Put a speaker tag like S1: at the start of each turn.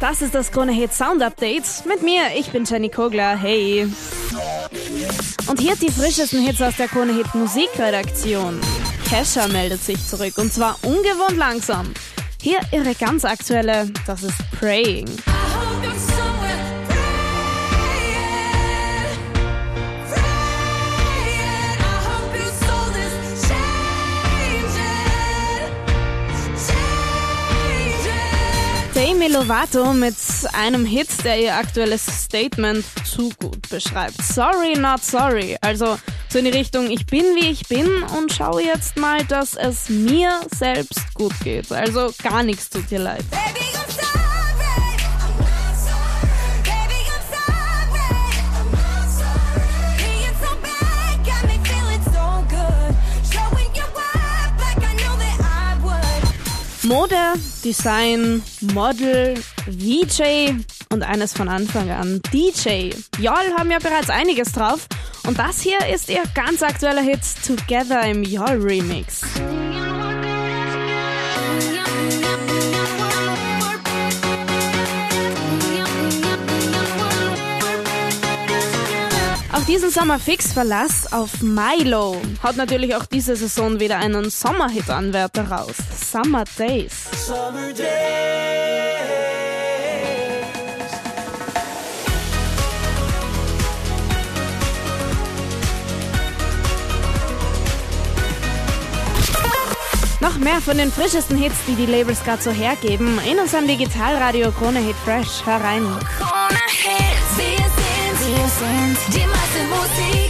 S1: Das ist das Krone Hit Sound Update. Mit mir, ich bin Jenny Kogler. Hey. Und hier die frischesten Hits aus der Krone Hit Musikredaktion. Kesha meldet sich zurück und zwar ungewohnt langsam. Hier ihre ganz aktuelle, das ist Praying. Demi Lovato mit einem Hit, der ihr aktuelles Statement zu gut beschreibt. Sorry, not sorry. Also so in die Richtung, ich bin wie ich bin und schau jetzt mal, dass es mir selbst gut geht. Also gar nichts tut dir leid. Mode, Design, Model, VJ und eines von Anfang an DJ. Y'all haben ja bereits einiges drauf und das hier ist ihr ganz aktueller Hit Together im Y'all Remix. Auch diesen Sommer fix Verlass auf Milo. Hat natürlich auch diese Saison wieder einen Sommerhit-Anwärter raus. Summer Days. Summer Days. Noch mehr von den frischesten Hits, die die Labels gerade so hergeben, in unserem Digitalradio Krone Hit Fresh. Hör rein. Krone Hit, wir sind, wir sind die meiste Musik.